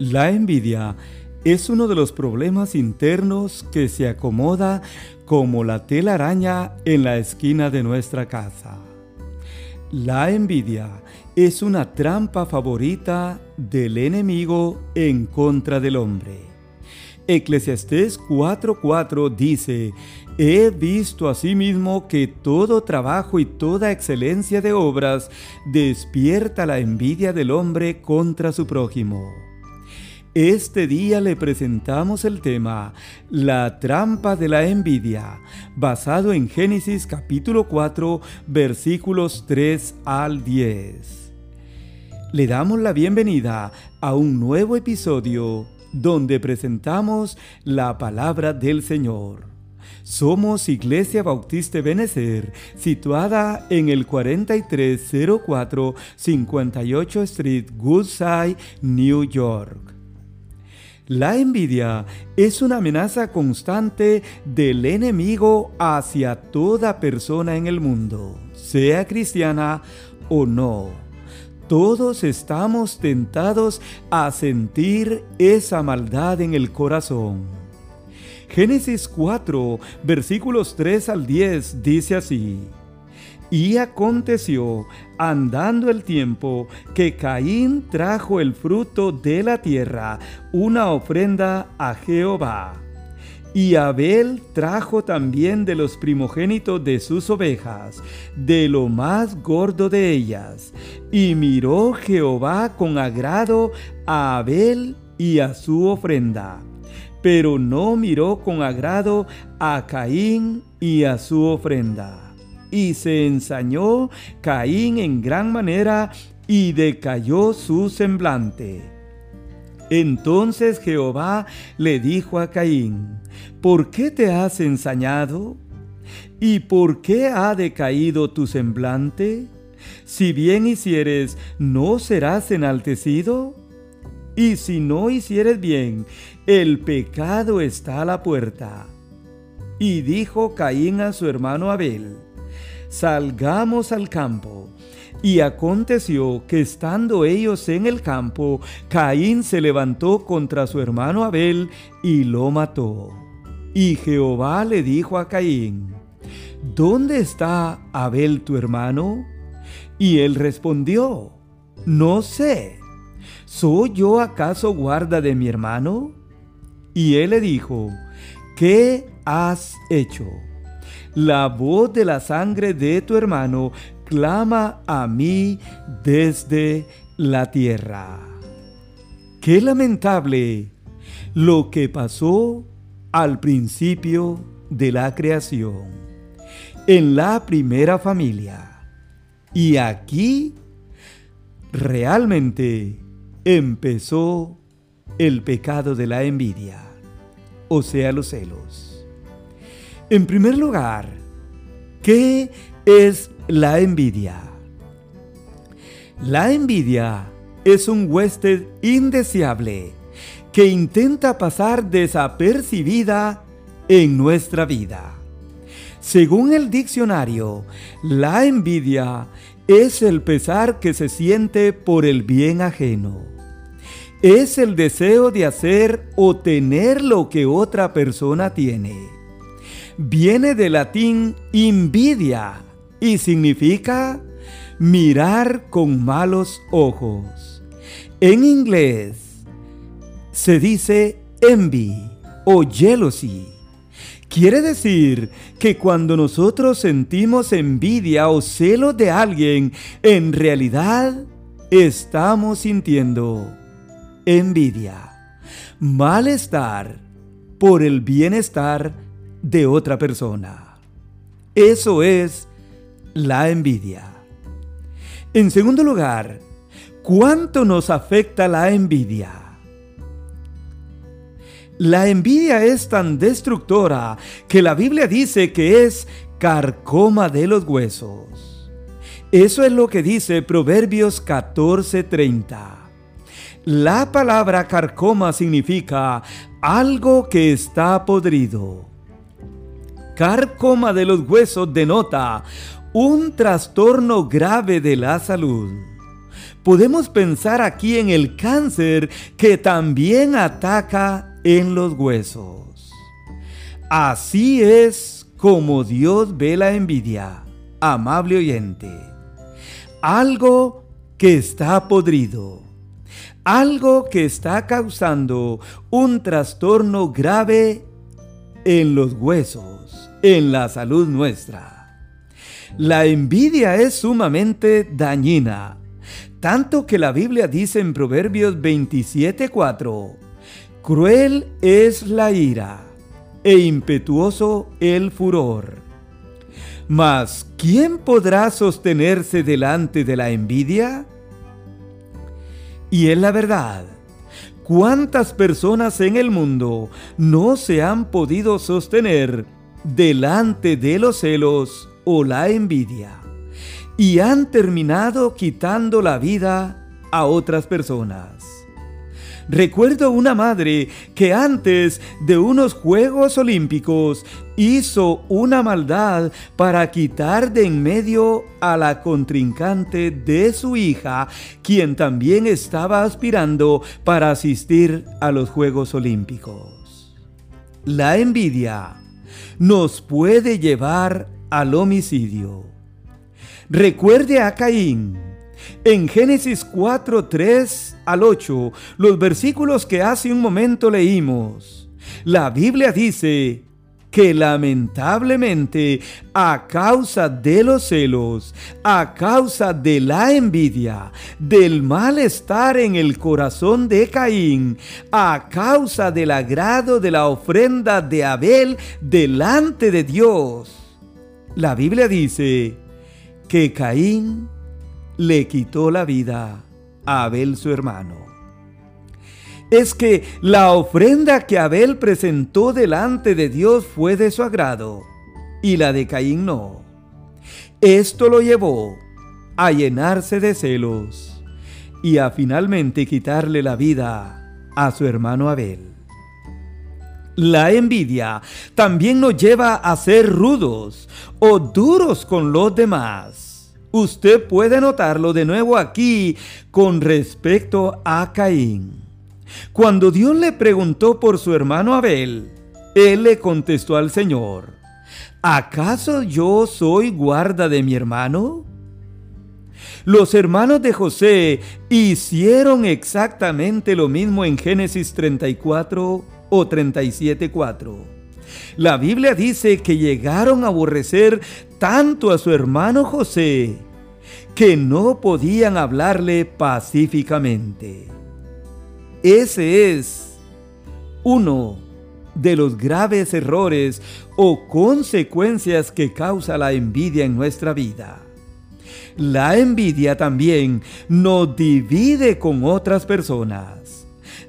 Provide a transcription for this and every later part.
La envidia es uno de los problemas internos que se acomoda como la telaraña en la esquina de nuestra casa. La envidia es una trampa favorita del enemigo en contra del hombre. Eclesiastés 4:4 dice, He visto asimismo que todo trabajo y toda excelencia de obras despierta la envidia del hombre contra su prójimo. Este día le presentamos el tema La trampa de la envidia, basado en Génesis capítulo 4 versículos 3 al 10. Le damos la bienvenida a un nuevo episodio donde presentamos la palabra del Señor. Somos Iglesia Bautista Benecer, situada en el 4304 58 Street, Woodside, New York. La envidia es una amenaza constante del enemigo hacia toda persona en el mundo, sea cristiana o no. Todos estamos tentados a sentir esa maldad en el corazón. Génesis 4, versículos 3 al 10 dice así. Y aconteció, andando el tiempo, que Caín trajo el fruto de la tierra, una ofrenda a Jehová. Y Abel trajo también de los primogénitos de sus ovejas, de lo más gordo de ellas. Y miró Jehová con agrado a Abel y a su ofrenda. Pero no miró con agrado a Caín y a su ofrenda y se ensañó Caín en gran manera y decayó su semblante. Entonces Jehová le dijo a Caín, ¿por qué te has ensañado? ¿Y por qué ha decaído tu semblante? Si bien hicieres, ¿no serás enaltecido? Y si no hicieres bien, el pecado está a la puerta. Y dijo Caín a su hermano Abel, salgamos al campo. Y aconteció que estando ellos en el campo, Caín se levantó contra su hermano Abel y lo mató. Y Jehová le dijo a Caín, ¿Dónde está Abel tu hermano? Y él respondió, No sé. ¿Soy yo acaso guarda de mi hermano? Y él le dijo, ¿qué has hecho? La voz de la sangre de tu hermano clama a mí desde la tierra. Qué lamentable lo que pasó al principio de la creación, en la primera familia. Y aquí realmente empezó el pecado de la envidia, o sea, los celos. En primer lugar, ¿qué es la envidia? La envidia es un huésped indeseable que intenta pasar desapercibida en nuestra vida. Según el diccionario, la envidia es el pesar que se siente por el bien ajeno. Es el deseo de hacer o tener lo que otra persona tiene viene del latín invidia y significa mirar con malos ojos. En inglés se dice envy o jealousy. Quiere decir que cuando nosotros sentimos envidia o celo de alguien, en realidad estamos sintiendo envidia, malestar por el bienestar de otra persona. Eso es la envidia. En segundo lugar, ¿cuánto nos afecta la envidia? La envidia es tan destructora que la Biblia dice que es carcoma de los huesos. Eso es lo que dice Proverbios 14:30. La palabra carcoma significa algo que está podrido cárcoma de los huesos denota un trastorno grave de la salud. podemos pensar aquí en el cáncer que también ataca en los huesos. Así es como Dios ve la envidia, amable oyente. Algo que está podrido. Algo que está causando un trastorno grave en los huesos, en la salud nuestra. La envidia es sumamente dañina, tanto que la Biblia dice en Proverbios 27:4, cruel es la ira e impetuoso el furor. Mas, ¿quién podrá sostenerse delante de la envidia? Y es la verdad. ¿Cuántas personas en el mundo no se han podido sostener delante de los celos o la envidia y han terminado quitando la vida a otras personas. Recuerdo una madre que antes de unos Juegos Olímpicos hizo una maldad para quitar de en medio a la contrincante de su hija, quien también estaba aspirando para asistir a los Juegos Olímpicos. La envidia nos puede llevar al homicidio. Recuerde a Caín. En Génesis 4, 3 al 8, los versículos que hace un momento leímos, la Biblia dice que lamentablemente a causa de los celos, a causa de la envidia, del malestar en el corazón de Caín, a causa del agrado de la ofrenda de Abel delante de Dios, la Biblia dice que Caín le quitó la vida a Abel su hermano. Es que la ofrenda que Abel presentó delante de Dios fue de su agrado y la de Caín no. Esto lo llevó a llenarse de celos y a finalmente quitarle la vida a su hermano Abel. La envidia también nos lleva a ser rudos o duros con los demás. Usted puede notarlo de nuevo aquí con respecto a Caín. Cuando Dios le preguntó por su hermano Abel, él le contestó al Señor, ¿acaso yo soy guarda de mi hermano? Los hermanos de José hicieron exactamente lo mismo en Génesis 34 o 37.4. La Biblia dice que llegaron a aborrecer tanto a su hermano José que no podían hablarle pacíficamente. Ese es uno de los graves errores o consecuencias que causa la envidia en nuestra vida. La envidia también nos divide con otras personas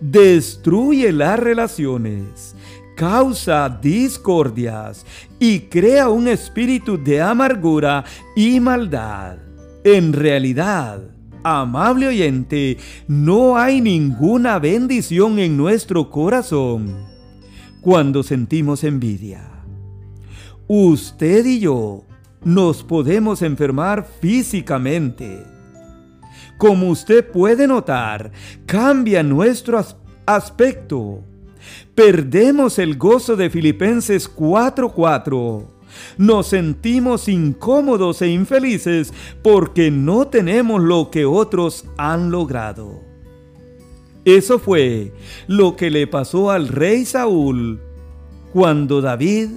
destruye las relaciones, causa discordias y crea un espíritu de amargura y maldad. En realidad, amable oyente, no hay ninguna bendición en nuestro corazón cuando sentimos envidia. Usted y yo nos podemos enfermar físicamente como usted puede notar, cambia nuestro aspecto. Perdemos el gozo de Filipenses 4:4. Nos sentimos incómodos e infelices porque no tenemos lo que otros han logrado. Eso fue lo que le pasó al rey Saúl cuando David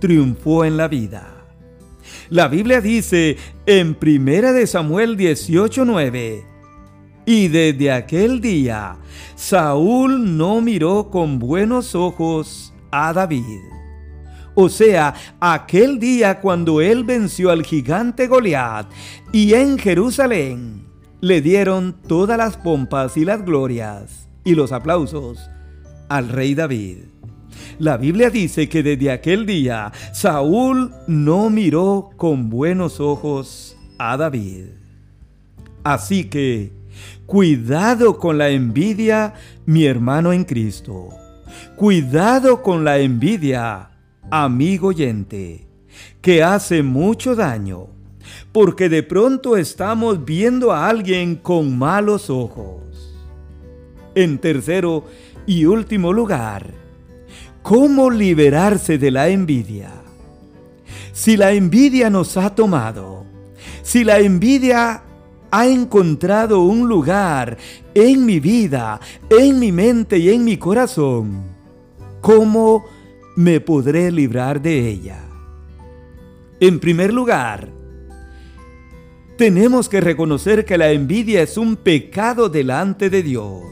triunfó en la vida. La Biblia dice en 1 de Samuel 18:9, y desde aquel día Saúl no miró con buenos ojos a David. O sea, aquel día cuando él venció al gigante Goliat y en Jerusalén le dieron todas las pompas y las glorias y los aplausos al rey David. La Biblia dice que desde aquel día Saúl no miró con buenos ojos a David. Así que, cuidado con la envidia, mi hermano en Cristo. Cuidado con la envidia, amigo oyente, que hace mucho daño. porque de pronto estamos viendo a alguien con malos ojos. En tercero y último lugar, ¿cómo liberarse de la envidia? Si la envidia nos ha tomado, si la envidia ha encontrado un lugar en mi vida, en mi mente y en mi corazón, ¿cómo me podré librar de ella? En primer lugar, tenemos que reconocer que la envidia es un pecado delante de Dios.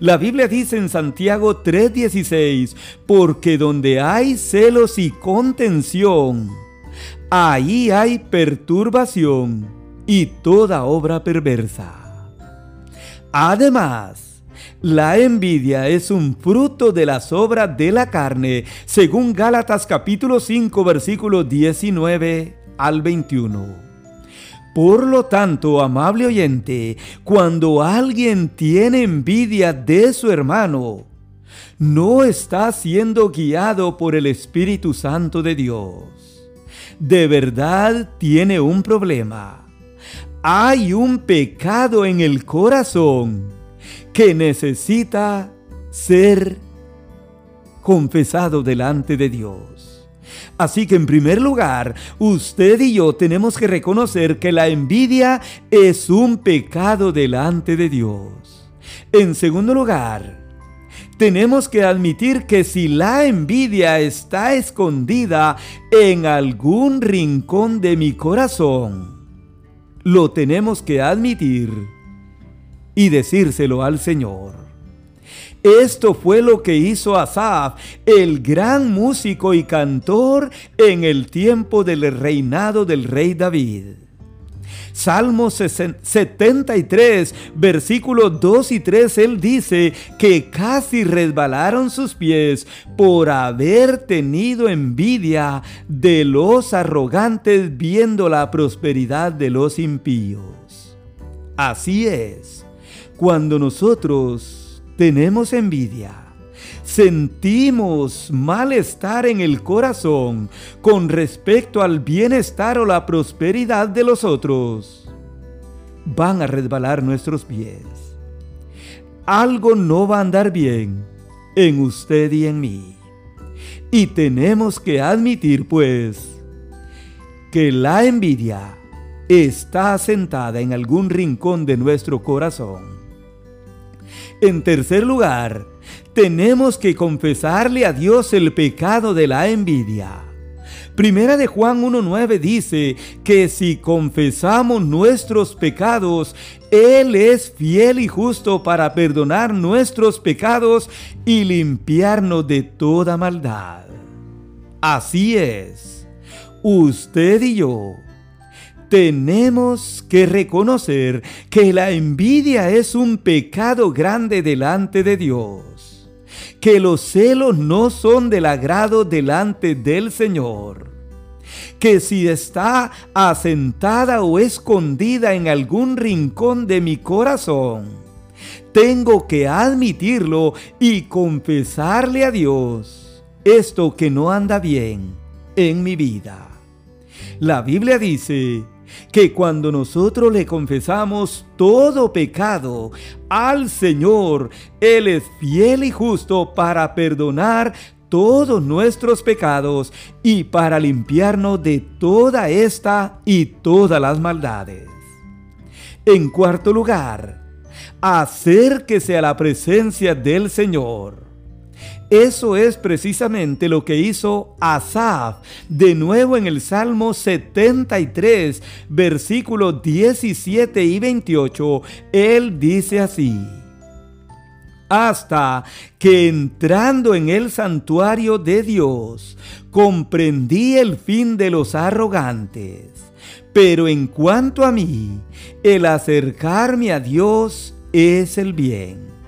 La Biblia dice en Santiago 3:16, porque donde hay celos y contención, ahí hay perturbación y toda obra perversa. Además, la envidia es un fruto de las obras de la carne, según Gálatas capítulo 5 versículo 19 al 21. Por lo tanto, amable oyente, cuando alguien tiene envidia de su hermano, no está siendo guiado por el Espíritu Santo de Dios. De verdad tiene un problema. Hay un pecado en el corazón que necesita ser confesado delante de Dios. Así que en primer lugar, usted y yo tenemos que reconocer que la envidia es un pecado delante de Dios. En segundo lugar, tenemos que admitir que si la envidia está escondida en algún rincón de mi corazón, lo tenemos que admitir y decírselo al Señor. Esto fue lo que hizo Asaf, el gran músico y cantor en el tiempo del reinado del rey David. Salmo 73, versículos 2 y 3, él dice que casi resbalaron sus pies por haber tenido envidia de los arrogantes viendo la prosperidad de los impíos. Así es, cuando nosotros tenemos envidia, sentimos malestar en el corazón con respecto al bienestar o la prosperidad de los otros, van a resbalar nuestros pies. Algo no va a andar bien en usted y en mí. Y tenemos que admitir, pues, que la envidia está asentada en algún rincón de nuestro corazón. En tercer lugar, tenemos que confesarle a Dios el pecado de la envidia. Primera de Juan 1.9 dice que si confesamos nuestros pecados, Él es fiel y justo para perdonar nuestros pecados y limpiarnos de toda maldad. Así es, usted y yo tenemos que reconocer que la envidia es un pecado grande delante de Dios, que los celos no son del agrado delante del Señor, que si está asentada o escondida en algún rincón de mi corazón, tengo que admitirlo y confesarle a Dios esto que no anda bien en mi vida. La Biblia dice que cuando nosotros le confesamos todo pecado al Señor, Él es fiel y justo para perdonar todos nuestros pecados y para limpiarnos de toda esta y todas las maldades. En cuarto lugar, acérquese a la presencia del Señor. Eso es precisamente lo que hizo Asaf de nuevo en el Salmo 73, versículos 17 y 28. Él dice así hasta que entrando en el santuario de Dios, comprendí el fin de los arrogantes. Pero en cuanto a mí, el acercarme a Dios es el bien.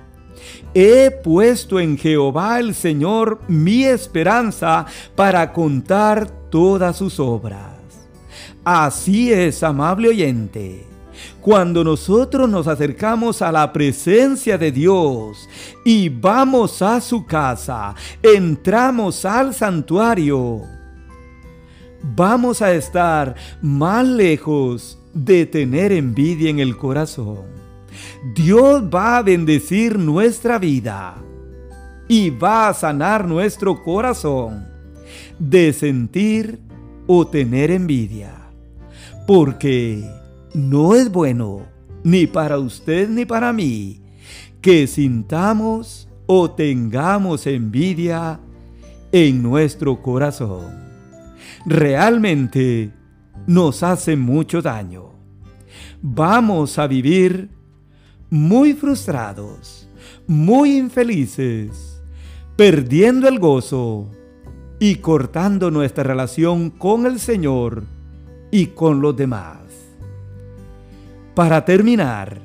He puesto en Jehová el Señor mi esperanza para contar todas sus obras. Así es, amable oyente. Cuando nosotros nos acercamos a la presencia de Dios y vamos a su casa, entramos al santuario, vamos a estar más lejos de tener envidia en el corazón. Dios va a bendecir nuestra vida y va a sanar nuestro corazón de sentir o tener envidia. Porque no es bueno ni para usted ni para mí que sintamos o tengamos envidia en nuestro corazón. Realmente nos hace mucho daño. Vamos a vivir muy frustrados, muy infelices, perdiendo el gozo y cortando nuestra relación con el Señor y con los demás. Para terminar,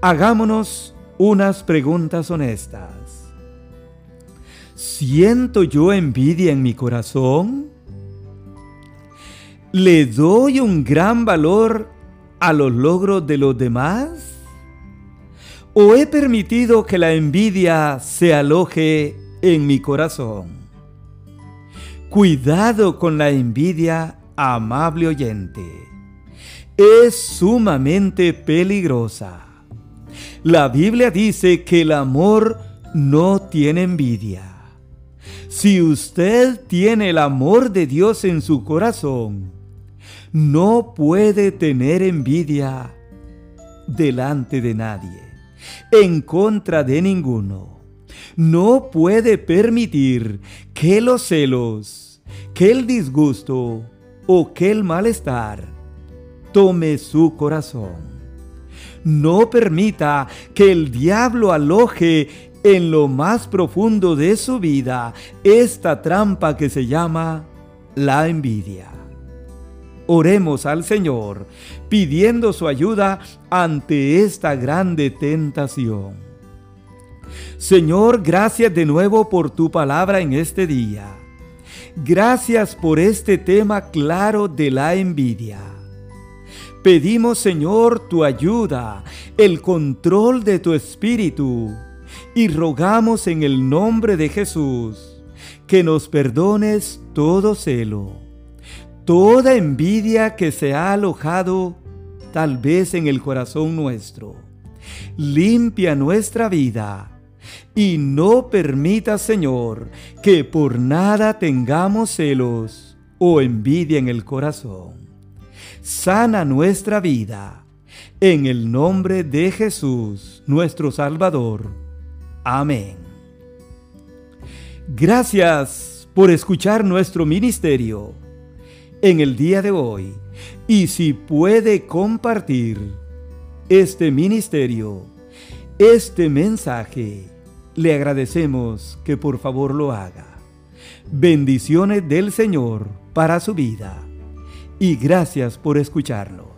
hagámonos unas preguntas honestas. ¿Siento yo envidia en mi corazón? ¿Le doy un gran valor a los logros de los demás? ¿O he permitido que la envidia se aloje en mi corazón? Cuidado con la envidia, amable oyente. Es sumamente peligrosa. La Biblia dice que el amor no tiene envidia. Si usted tiene el amor de Dios en su corazón, no puede tener envidia delante de nadie, en contra de ninguno. No puede permitir que los celos, que el disgusto o que el malestar tome su corazón. No permita que el diablo aloje en lo más profundo de su vida esta trampa que se llama la envidia. Oremos al Señor pidiendo su ayuda ante esta grande tentación. Señor, gracias de nuevo por tu palabra en este día. Gracias por este tema claro de la envidia. Pedimos, Señor, tu ayuda, el control de tu espíritu, y rogamos en el nombre de Jesús que nos perdones todo celo toda envidia que se ha alojado tal vez en el corazón nuestro. Limpia nuestra vida y no permita, Señor, que por nada tengamos celos o envidia en el corazón. Sana nuestra vida en el nombre de Jesús, nuestro Salvador. Amén. Gracias por escuchar nuestro ministerio en el día de hoy y si puede compartir este ministerio, este mensaje, le agradecemos que por favor lo haga. Bendiciones del Señor para su vida y gracias por escucharlo.